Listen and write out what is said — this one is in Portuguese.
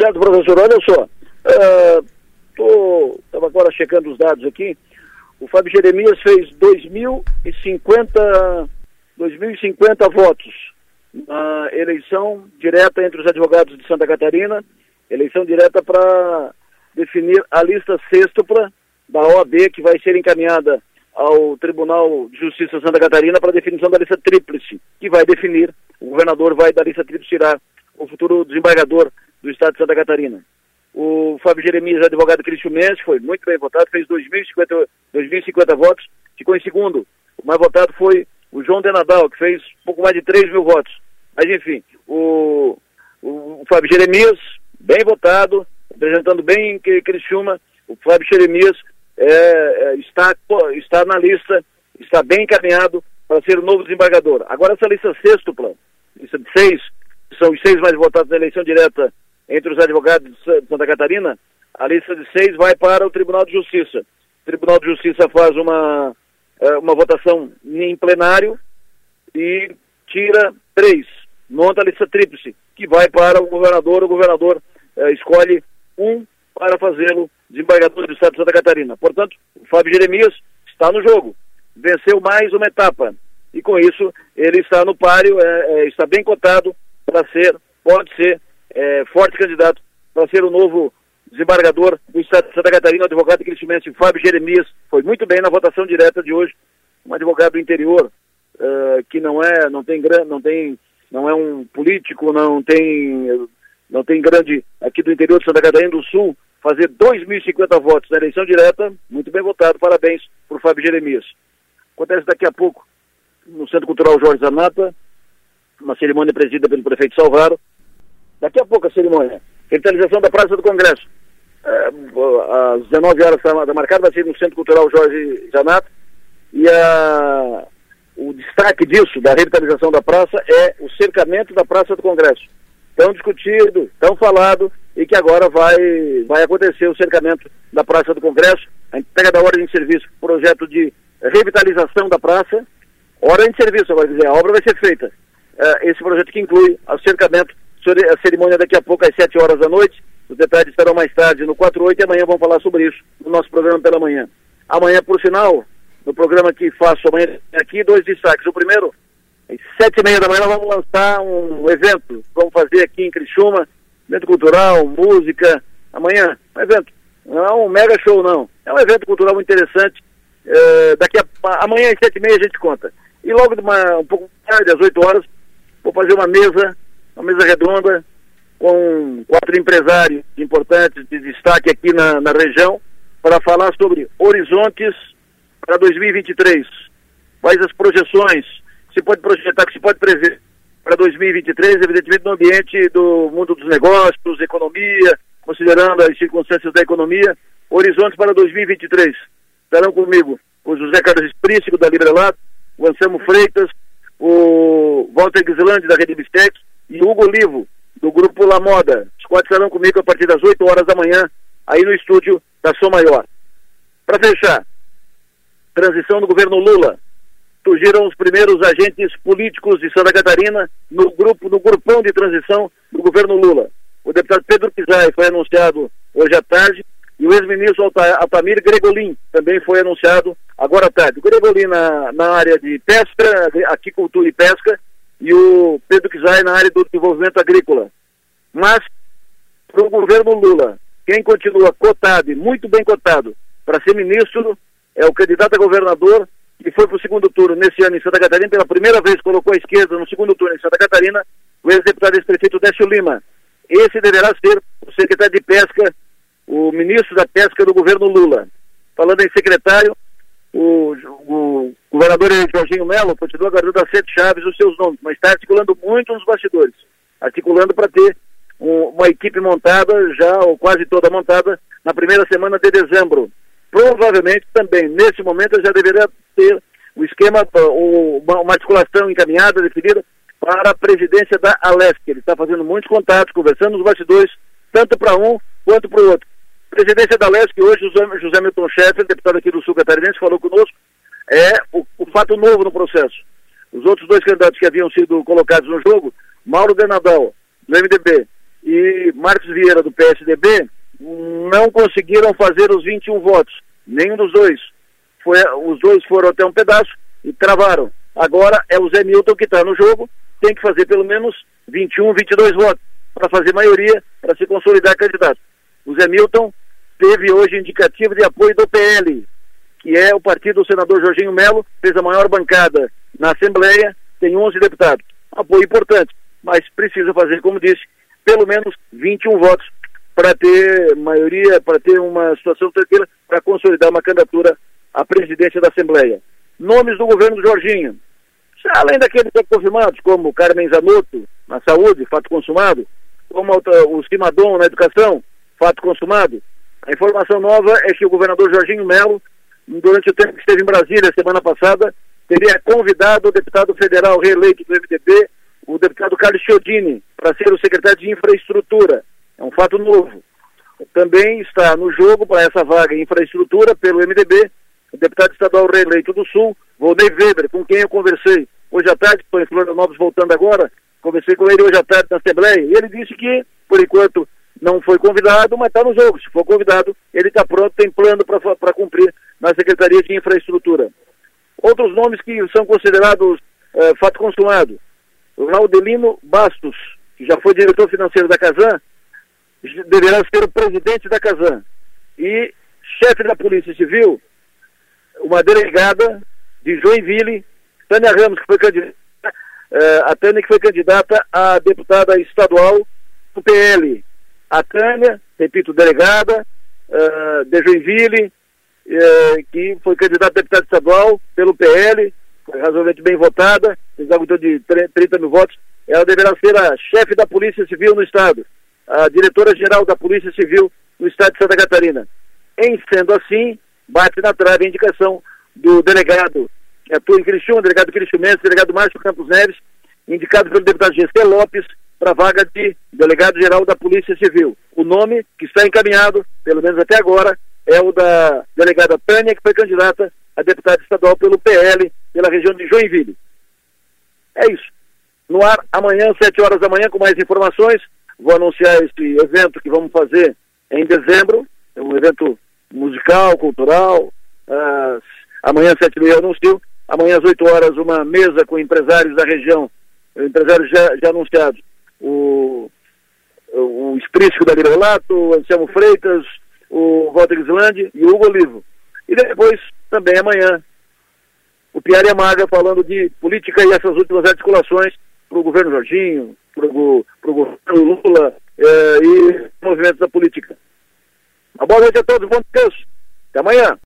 certo, professor. Olha só. Estava uh, agora checando os dados aqui. O Fábio Jeremias fez 2.050, 2.050 votos na eleição direta entre os advogados de Santa Catarina, eleição direta para definir a lista sextupla da OAB, que vai ser encaminhada ao Tribunal de Justiça Santa Catarina para definição da lista tríplice, que vai definir, o governador vai da lista tríplice tirar o futuro desembargador do Estado de Santa Catarina. O Fábio Jeremias, advogado cristiumense, foi muito bem votado, fez 2.050, 2.050 votos, ficou em segundo. O mais votado foi o João Denadal, que fez pouco mais de 3 mil votos. Mas, enfim, o, o, o Fábio Jeremias, bem votado, representando bem Criciúma, o Fábio Jeremias é, é, está, está na lista, está bem encaminhado para ser o novo desembargador. Agora, essa lista sextupla, lista de seis, são os seis mais votados na eleição direta entre os advogados de Santa Catarina, a lista de seis vai para o Tribunal de Justiça. O Tribunal de Justiça faz uma, é, uma votação em plenário e tira três, monta a lista tríplice, que vai para o governador, o governador é, escolhe um para fazê-lo desembargador do Estado de Santa Catarina. Portanto, o Fábio Jeremias está no jogo, venceu mais uma etapa e com isso ele está no páreo, é, está bem cotado para ser, pode ser é, forte candidato para ser o novo desembargador do Estado de Santa Catarina, o advogado cristimense Fábio Jeremias, foi muito bem na votação direta de hoje, um advogado do interior, uh, que não é, não tem não tem, não é um político, não tem, não tem grande aqui do interior de Santa Catarina do Sul, fazer 2.050 votos na eleição direta, muito bem votado, parabéns por Fábio Jeremias. Acontece daqui a pouco no Centro Cultural Jorge Zanata, uma cerimônia presidida pelo prefeito Salvaro, Daqui a pouco a cerimônia. Revitalização da Praça do Congresso. É, às 19 horas está marcada, vai ser no Centro Cultural Jorge Janato. E a, o destaque disso, da revitalização da praça, é o cercamento da Praça do Congresso. Tão discutido, tão falado, e que agora vai, vai acontecer o cercamento da Praça do Congresso, a entrega da ordem de serviço, projeto de revitalização da praça, ordem de serviço, agora dizer, a obra vai ser feita. É, esse projeto que inclui o cercamento a cerimônia daqui a pouco às 7 horas da noite. Os detalhes estarão mais tarde no 48 e amanhã vamos falar sobre isso no nosso programa pela manhã. Amanhã, por sinal, no programa que faço amanhã aqui, dois destaques. O primeiro, às sete e meia da manhã, nós vamos lançar um evento. Vamos fazer aqui em Criciúma, evento cultural, música. Amanhã, um evento. Não é um mega show, não. É um evento cultural muito interessante. É, daqui a, amanhã às sete e meia a gente conta. E logo de uma, um pouco tarde, às oito horas, vou fazer uma mesa uma mesa redonda com quatro empresários importantes de destaque aqui na, na região para falar sobre horizontes para 2023. Quais as projeções se pode projetar, que se pode prever para 2023, evidentemente no ambiente do mundo dos negócios, economia, considerando as circunstâncias da economia, horizontes para 2023. Estarão comigo o José Carlos Príncipe, da Librelato, o Anselmo Freitas, o Walter Gislandi, da Rede Bistec, e Hugo Olivo, do Grupo La Moda. Os quatro estarão comigo a partir das 8 horas da manhã, aí no estúdio da Som Maior. Para fechar, transição do governo Lula. Surgiram os primeiros agentes políticos de Santa Catarina no grupo, no grupão de transição do governo Lula. O deputado Pedro Pizai foi anunciado hoje à tarde e o ex-ministro Altamir Gregolin também foi anunciado agora tarde. O Gregolin na, na área de pesca, aquicultura e pesca, e o Pedro Kizai na área do desenvolvimento agrícola. Mas, para o governo Lula, quem continua cotado e muito bem cotado para ser ministro é o candidato a governador que foi para o segundo turno nesse ano em Santa Catarina, pela primeira vez colocou a esquerda no segundo turno em Santa Catarina, o ex-deputado ex-prefeito Décio Lima. Esse deverá ser o secretário de Pesca, o ministro da Pesca do governo Lula. Falando em secretário, o, o governador Jorginho Melo continua aguardando as sete chaves os seus nomes, mas está articulando muito nos bastidores, articulando para ter um, uma equipe montada, já ou quase toda montada, na primeira semana de dezembro. Provavelmente também, nesse momento, já deveria ter o esquema, uma, uma articulação encaminhada, definida, para a presidência da Alesc. Ele está fazendo muitos contatos, conversando nos bastidores, tanto para um quanto para o outro. Presidência da LESC, hoje José, José Milton Schaeffer, deputado aqui do Sul Catarinense, falou conosco, é o, o, fato novo no processo. Os outros dois candidatos que haviam sido colocados no jogo, Mauro Denadal, do MDB, e Marcos Vieira, do PSDB, não conseguiram fazer os 21 votos. Nenhum dos dois. Foi, os dois foram até um pedaço e travaram. Agora é o Zé Milton que está no jogo, tem que fazer pelo menos 21, 22 votos para fazer maioria, para se consolidar candidato. O Zé Milton teve hoje indicativo de apoio do PL, que é o partido do senador Jorginho Melo, fez a maior bancada na Assembleia, tem 11 deputados. Apoio importante, mas precisa fazer, como disse, pelo menos 21 votos para ter maioria, para ter uma situação tranquila, para consolidar uma candidatura à presidência da Assembleia. Nomes do governo Jorginho, além daqueles já confirmados, como Carmen Zanotto, na saúde, fato consumado, como o Simadon na educação, fato consumado. A informação nova é que o governador Jorginho Melo, durante o tempo que esteve em Brasília, semana passada, teria convidado o deputado federal reeleito do MDB, o deputado Carlos Chiodini, para ser o secretário de Infraestrutura. É um fato novo. Também está no jogo para essa vaga em infraestrutura pelo MDB, o deputado estadual reeleito do Sul, Volney Weber, com quem eu conversei hoje à tarde, estou em Florianópolis voltando agora, conversei com ele hoje à tarde na Assembleia, e ele disse que, por enquanto, não foi convidado, mas está no jogo. Se for convidado, ele está pronto, tem plano para cumprir na Secretaria de Infraestrutura. Outros nomes que são considerados uh, fato consumado. Laudelino Bastos, que já foi diretor financeiro da Casan, deverá ser o presidente da Casan. E chefe da Polícia Civil, uma delegada de Joinville, Tânia Ramos, que foi candidata, uh, a Tânia que foi candidata a deputada estadual do PL. A Tânia, repito, delegada uh, de Joinville, uh, que foi candidata a deputada estadual pelo PL, foi razoavelmente bem votada, algo de 30 mil votos. Ela deverá ser a chefe da Polícia Civil no Estado, a diretora-geral da Polícia Civil no Estado de Santa Catarina. Em sendo assim, bate na trave a indicação do delegado que atua em Criciúma, delegado Criciumense, delegado Márcio Campos Neves, indicado pelo deputado GC Lopes para a vaga de delegado-geral da Polícia Civil. O nome que está encaminhado, pelo menos até agora, é o da delegada Tânia, que foi candidata a deputada estadual pelo PL, pela região de Joinville. É isso. No ar, amanhã, 7 horas da manhã, com mais informações. Vou anunciar esse evento que vamos fazer em dezembro. É um evento musical, cultural. Amanhã, sete e meia, anuncio. Amanhã, às 8 horas, uma mesa com empresários da região, empresários já, já anunciados. O, o Esprício da Lirolato, o Anselmo Freitas, o Walter Islande e o Hugo Olivo. E depois, também amanhã, o Pierre Amaga falando de política e essas últimas articulações para o governo Jorginho, para o governo Lula eh, e movimentos da política. Uma boa noite a todos, bom descanso. Até amanhã.